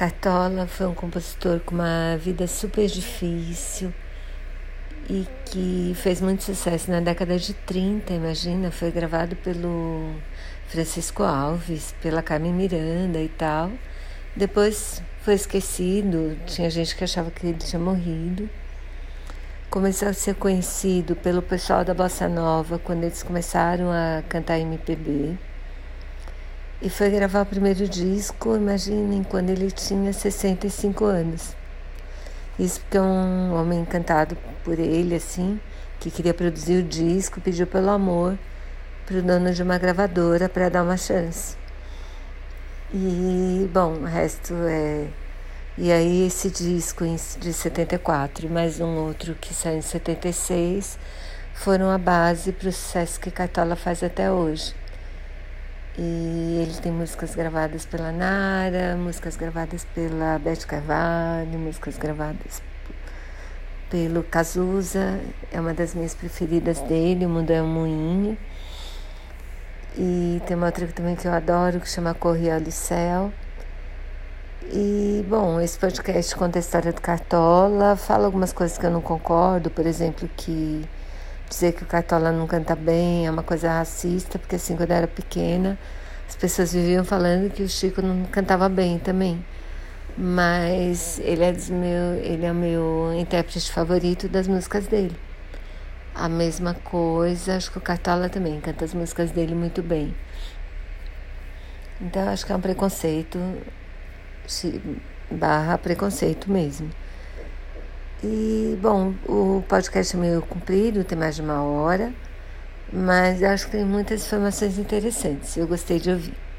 Cartola foi um compositor com uma vida super difícil e que fez muito sucesso na década de 30, imagina, foi gravado pelo Francisco Alves, pela Carmen Miranda e tal. Depois foi esquecido, tinha gente que achava que ele tinha morrido. Começou a ser conhecido pelo pessoal da Bossa Nova quando eles começaram a cantar MPB. E foi gravar o primeiro disco, imaginem, quando ele tinha 65 anos. Isso porque um homem encantado por ele, assim, que queria produzir o disco, pediu pelo amor para o dono de uma gravadora para dar uma chance. E, bom, o resto é. E aí, esse disco de 74 e mais um outro que saiu em 76 foram a base para o sucesso que Cartola faz até hoje. E ele tem músicas gravadas pela Nara, músicas gravadas pela Beth Carvalho, músicas gravadas pelo Cazuza, é uma das minhas preferidas dele, O Mundo é um Moinho. E tem uma outra também que eu adoro, que chama Correio do Céu. E, bom, esse podcast conta a história do Cartola, fala algumas coisas que eu não concordo, por exemplo, que dizer que o Cartola não canta bem é uma coisa racista, porque assim, quando eu era pequena, as pessoas viviam falando que o Chico não cantava bem também. Mas ele é, meu, ele é o meu intérprete favorito das músicas dele. A mesma coisa, acho que o Cartola também canta as músicas dele muito bem. Então, acho que é um preconceito, barra preconceito mesmo. E, bom, o podcast é meio comprido, tem mais de uma hora, mas acho que tem muitas informações interessantes. Eu gostei de ouvir.